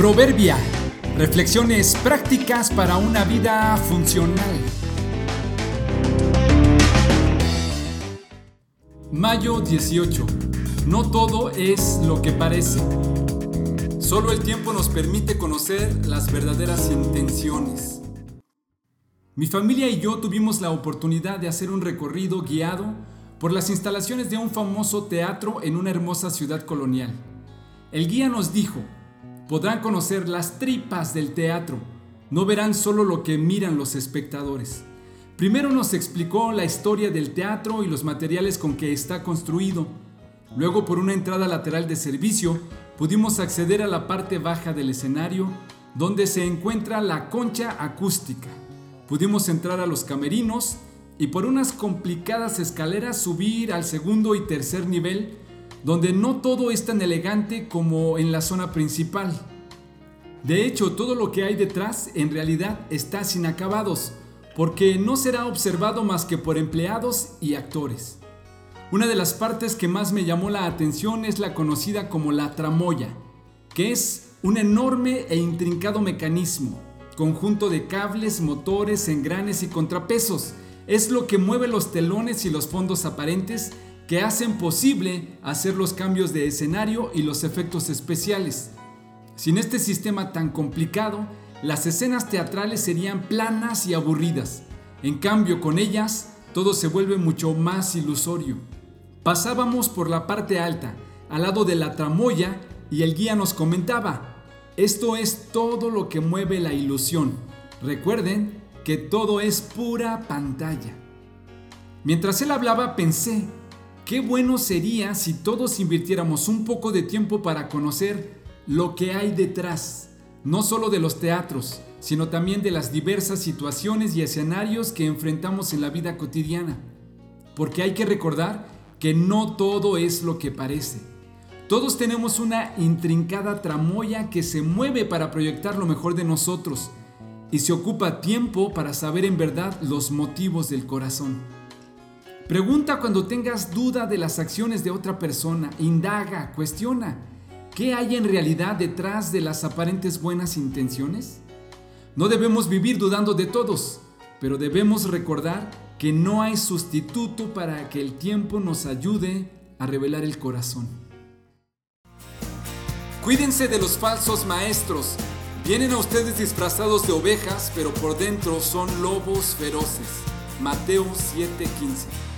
Proverbia. Reflexiones prácticas para una vida funcional. Mayo 18. No todo es lo que parece. Solo el tiempo nos permite conocer las verdaderas intenciones. Mi familia y yo tuvimos la oportunidad de hacer un recorrido guiado por las instalaciones de un famoso teatro en una hermosa ciudad colonial. El guía nos dijo, podrán conocer las tripas del teatro, no verán solo lo que miran los espectadores. Primero nos explicó la historia del teatro y los materiales con que está construido. Luego por una entrada lateral de servicio pudimos acceder a la parte baja del escenario donde se encuentra la concha acústica. Pudimos entrar a los camerinos y por unas complicadas escaleras subir al segundo y tercer nivel, donde no todo es tan elegante como en la zona principal. De hecho, todo lo que hay detrás en realidad está sin acabados, porque no será observado más que por empleados y actores. Una de las partes que más me llamó la atención es la conocida como la tramoya, que es un enorme e intrincado mecanismo, conjunto de cables, motores, engranes y contrapesos, es lo que mueve los telones y los fondos aparentes que hacen posible hacer los cambios de escenario y los efectos especiales. Sin este sistema tan complicado, las escenas teatrales serían planas y aburridas. En cambio, con ellas, todo se vuelve mucho más ilusorio. Pasábamos por la parte alta, al lado de la tramoya, y el guía nos comentaba, esto es todo lo que mueve la ilusión. Recuerden que todo es pura pantalla. Mientras él hablaba pensé, qué bueno sería si todos invirtiéramos un poco de tiempo para conocer lo que hay detrás, no solo de los teatros, sino también de las diversas situaciones y escenarios que enfrentamos en la vida cotidiana. Porque hay que recordar que no todo es lo que parece. Todos tenemos una intrincada tramoya que se mueve para proyectar lo mejor de nosotros y se ocupa tiempo para saber en verdad los motivos del corazón. Pregunta cuando tengas duda de las acciones de otra persona, indaga, cuestiona. ¿Qué hay en realidad detrás de las aparentes buenas intenciones? No debemos vivir dudando de todos, pero debemos recordar que no hay sustituto para que el tiempo nos ayude a revelar el corazón. Cuídense de los falsos maestros Vienen a ustedes disfrazados de ovejas, pero por dentro son lobos feroces. Mateo 7:15